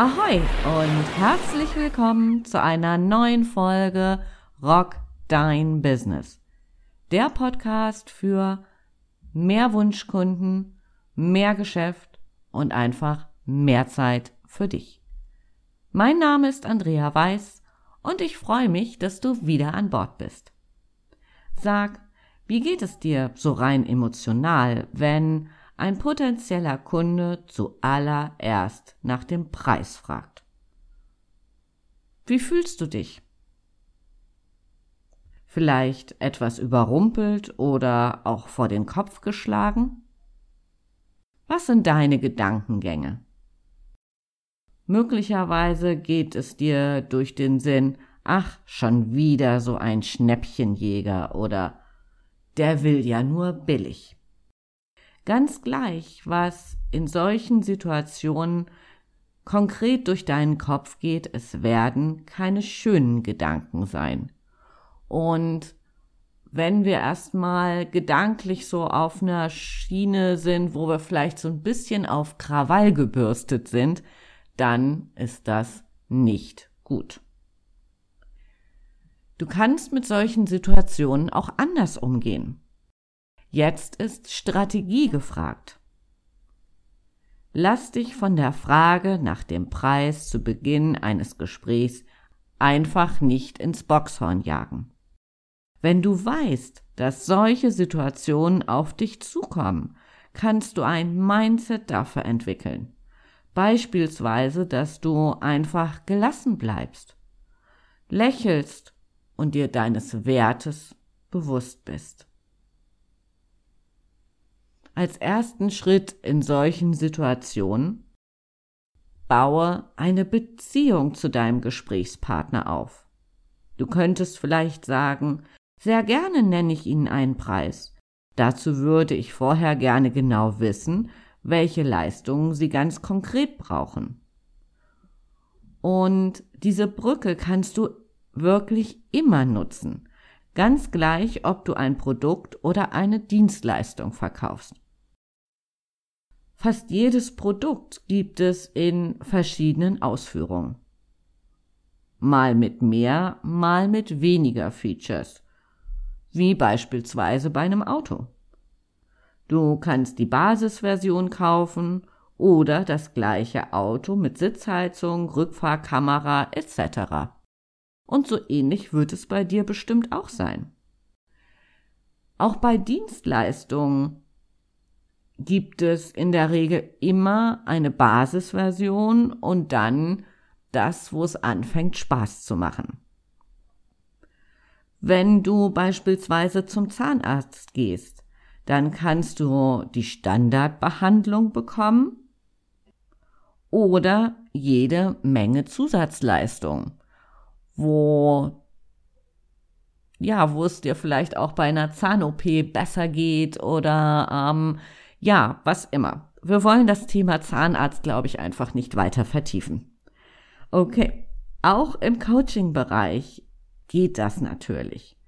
Ahoi und herzlich willkommen zu einer neuen Folge Rock Dein Business. Der Podcast für mehr Wunschkunden, mehr Geschäft und einfach mehr Zeit für dich. Mein Name ist Andrea Weiß und ich freue mich, dass du wieder an Bord bist. Sag, wie geht es dir so rein emotional, wenn ein potenzieller Kunde zuallererst nach dem Preis fragt. Wie fühlst du dich? Vielleicht etwas überrumpelt oder auch vor den Kopf geschlagen? Was sind deine Gedankengänge? Möglicherweise geht es dir durch den Sinn, ach, schon wieder so ein Schnäppchenjäger oder der will ja nur billig. Ganz gleich, was in solchen Situationen konkret durch deinen Kopf geht, es werden keine schönen Gedanken sein. Und wenn wir erstmal gedanklich so auf einer Schiene sind, wo wir vielleicht so ein bisschen auf Krawall gebürstet sind, dann ist das nicht gut. Du kannst mit solchen Situationen auch anders umgehen. Jetzt ist Strategie gefragt. Lass dich von der Frage nach dem Preis zu Beginn eines Gesprächs einfach nicht ins Boxhorn jagen. Wenn du weißt, dass solche Situationen auf dich zukommen, kannst du ein Mindset dafür entwickeln. Beispielsweise, dass du einfach gelassen bleibst, lächelst und dir deines Wertes bewusst bist. Als ersten Schritt in solchen Situationen baue eine Beziehung zu deinem Gesprächspartner auf. Du könntest vielleicht sagen, sehr gerne nenne ich Ihnen einen Preis. Dazu würde ich vorher gerne genau wissen, welche Leistungen Sie ganz konkret brauchen. Und diese Brücke kannst du wirklich immer nutzen, ganz gleich, ob du ein Produkt oder eine Dienstleistung verkaufst. Fast jedes Produkt gibt es in verschiedenen Ausführungen. Mal mit mehr, mal mit weniger Features, wie beispielsweise bei einem Auto. Du kannst die Basisversion kaufen oder das gleiche Auto mit Sitzheizung, Rückfahrkamera etc. Und so ähnlich wird es bei dir bestimmt auch sein. Auch bei Dienstleistungen gibt es in der Regel immer eine Basisversion und dann das, wo es anfängt Spaß zu machen. Wenn du beispielsweise zum Zahnarzt gehst, dann kannst du die Standardbehandlung bekommen oder jede Menge Zusatzleistung, wo ja, wo es dir vielleicht auch bei einer Zahn-OP besser geht oder ähm, ja, was immer. Wir wollen das Thema Zahnarzt, glaube ich, einfach nicht weiter vertiefen. Okay, auch im Coaching-Bereich geht das natürlich.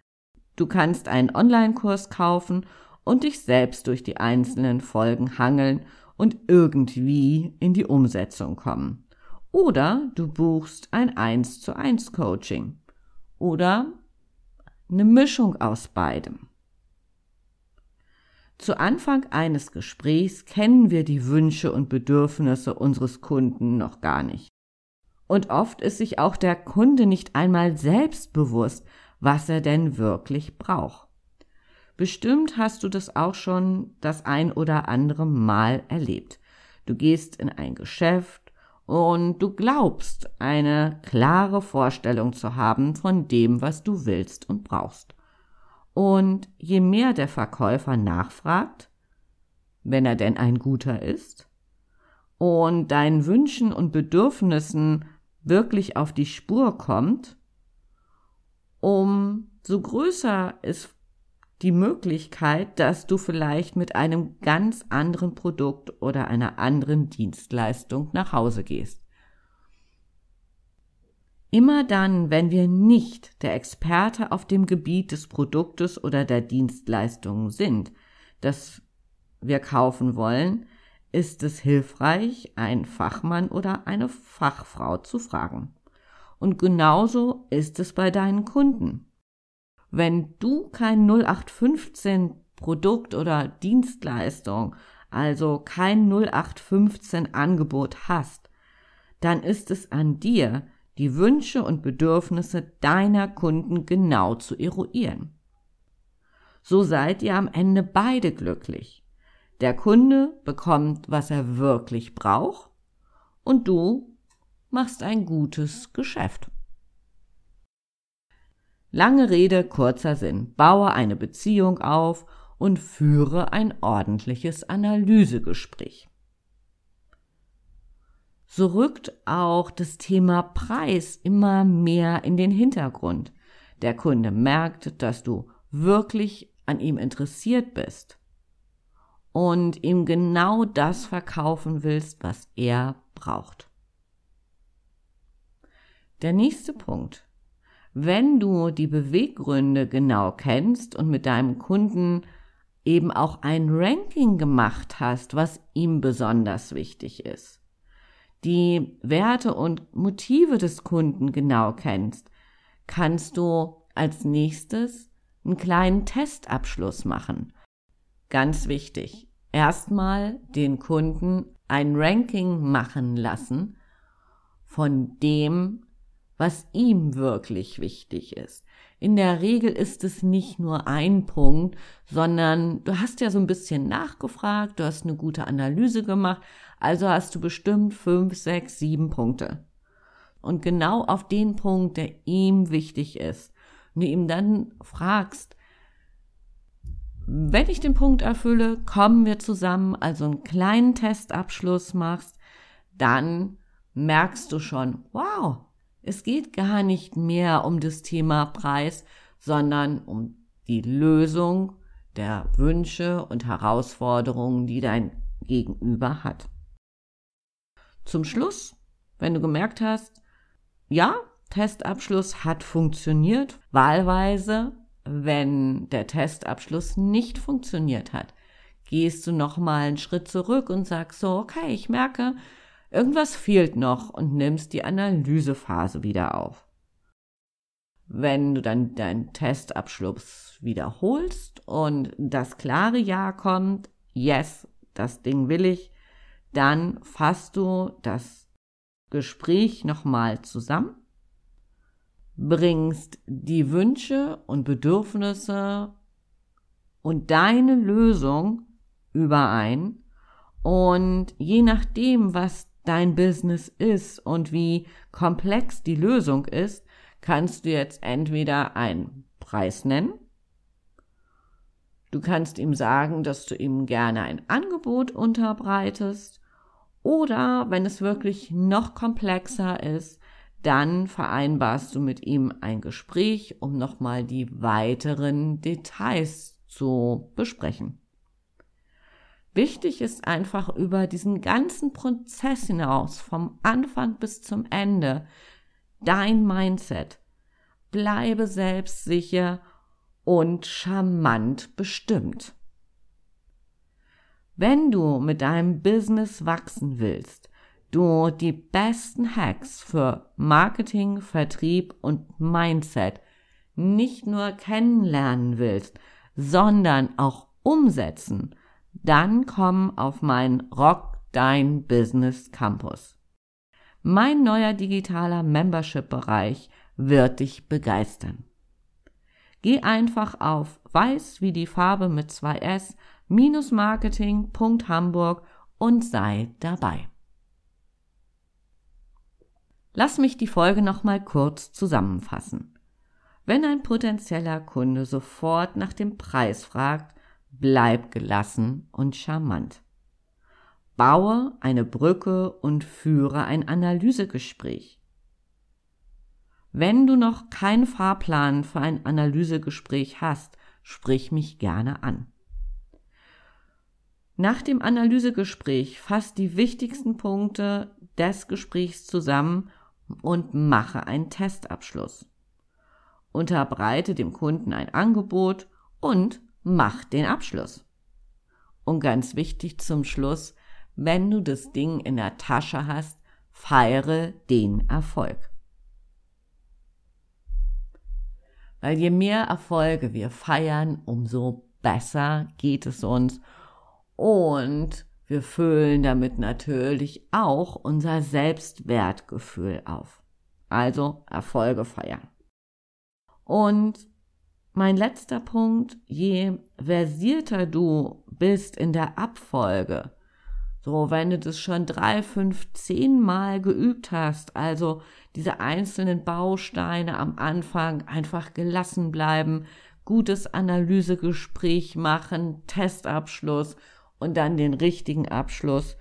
Du kannst einen Online-Kurs kaufen und dich selbst durch die einzelnen Folgen hangeln und irgendwie in die Umsetzung kommen. Oder du buchst ein 1 zu 1 Coaching. Oder eine Mischung aus beidem. Zu Anfang eines Gesprächs kennen wir die Wünsche und Bedürfnisse unseres Kunden noch gar nicht. Und oft ist sich auch der Kunde nicht einmal selbst bewusst, was er denn wirklich braucht. Bestimmt hast du das auch schon das ein oder andere Mal erlebt. Du gehst in ein Geschäft und du glaubst, eine klare Vorstellung zu haben von dem, was du willst und brauchst. Und je mehr der Verkäufer nachfragt, wenn er denn ein guter ist, und deinen Wünschen und Bedürfnissen wirklich auf die Spur kommt, umso größer ist die Möglichkeit, dass du vielleicht mit einem ganz anderen Produkt oder einer anderen Dienstleistung nach Hause gehst. Immer dann, wenn wir nicht der Experte auf dem Gebiet des Produktes oder der Dienstleistungen sind, das wir kaufen wollen, ist es hilfreich, einen Fachmann oder eine Fachfrau zu fragen. Und genauso ist es bei deinen Kunden. Wenn du kein 0815 Produkt oder Dienstleistung, also kein 0815 Angebot hast, dann ist es an dir, die Wünsche und Bedürfnisse deiner Kunden genau zu eruieren. So seid ihr am Ende beide glücklich. Der Kunde bekommt, was er wirklich braucht, und du machst ein gutes Geschäft. Lange Rede, kurzer Sinn. Baue eine Beziehung auf und führe ein ordentliches Analysegespräch. So rückt auch das Thema Preis immer mehr in den Hintergrund. Der Kunde merkt, dass du wirklich an ihm interessiert bist und ihm genau das verkaufen willst, was er braucht. Der nächste Punkt. Wenn du die Beweggründe genau kennst und mit deinem Kunden eben auch ein Ranking gemacht hast, was ihm besonders wichtig ist, die Werte und Motive des Kunden genau kennst, kannst du als nächstes einen kleinen Testabschluss machen. Ganz wichtig, erstmal den Kunden ein Ranking machen lassen von dem, was ihm wirklich wichtig ist. In der Regel ist es nicht nur ein Punkt, sondern du hast ja so ein bisschen nachgefragt, du hast eine gute Analyse gemacht, also hast du bestimmt fünf, sechs, sieben Punkte. Und genau auf den Punkt, der ihm wichtig ist, und du ihm dann fragst, wenn ich den Punkt erfülle, kommen wir zusammen, also einen kleinen Testabschluss machst, dann merkst du schon, wow, es geht gar nicht mehr um das Thema Preis, sondern um die Lösung der Wünsche und Herausforderungen, die dein Gegenüber hat. Zum Schluss, wenn du gemerkt hast, ja, Testabschluss hat funktioniert, wahlweise, wenn der Testabschluss nicht funktioniert hat, gehst du noch mal einen Schritt zurück und sagst so, okay, ich merke, Irgendwas fehlt noch und nimmst die Analysephase wieder auf. Wenn du dann deinen Testabschluss wiederholst und das klare Ja kommt, yes, das Ding will ich, dann fasst du das Gespräch nochmal zusammen, bringst die Wünsche und Bedürfnisse und deine Lösung überein und je nachdem, was dein Business ist und wie komplex die Lösung ist, kannst du jetzt entweder einen Preis nennen, du kannst ihm sagen, dass du ihm gerne ein Angebot unterbreitest, oder wenn es wirklich noch komplexer ist, dann vereinbarst du mit ihm ein Gespräch, um nochmal die weiteren Details zu besprechen. Wichtig ist einfach über diesen ganzen Prozess hinaus, vom Anfang bis zum Ende, dein Mindset. Bleibe selbstsicher und charmant bestimmt. Wenn du mit deinem Business wachsen willst, du die besten Hacks für Marketing, Vertrieb und Mindset nicht nur kennenlernen willst, sondern auch umsetzen, dann komm auf mein Rock Dein Business Campus. Mein neuer digitaler Membership-Bereich wird dich begeistern. Geh einfach auf weiß wie die Farbe mit zwei S minus marketing.hamburg und sei dabei. Lass mich die Folge nochmal kurz zusammenfassen. Wenn ein potenzieller Kunde sofort nach dem Preis fragt, bleib gelassen und charmant. Baue eine Brücke und führe ein Analysegespräch. Wenn du noch keinen Fahrplan für ein Analysegespräch hast, sprich mich gerne an. Nach dem Analysegespräch fass die wichtigsten Punkte des Gesprächs zusammen und mache einen Testabschluss. Unterbreite dem Kunden ein Angebot und mach den Abschluss. Und ganz wichtig zum Schluss, wenn du das Ding in der Tasche hast, feiere den Erfolg. Weil je mehr Erfolge wir feiern, umso besser geht es uns und wir füllen damit natürlich auch unser Selbstwertgefühl auf. Also Erfolge feiern. Und mein letzter Punkt, je versierter du bist in der Abfolge, so wenn du das schon drei, fünf, zehn Mal geübt hast, also diese einzelnen Bausteine am Anfang einfach gelassen bleiben, gutes Analysegespräch machen, Testabschluss und dann den richtigen Abschluss,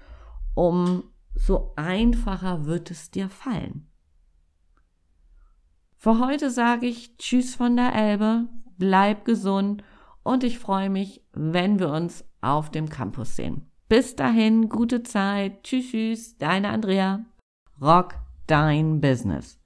umso einfacher wird es dir fallen. Für heute sage ich Tschüss von der Elbe, bleib gesund und ich freue mich, wenn wir uns auf dem Campus sehen. Bis dahin, gute Zeit. Tschüss, tschüss, deine Andrea. Rock dein Business.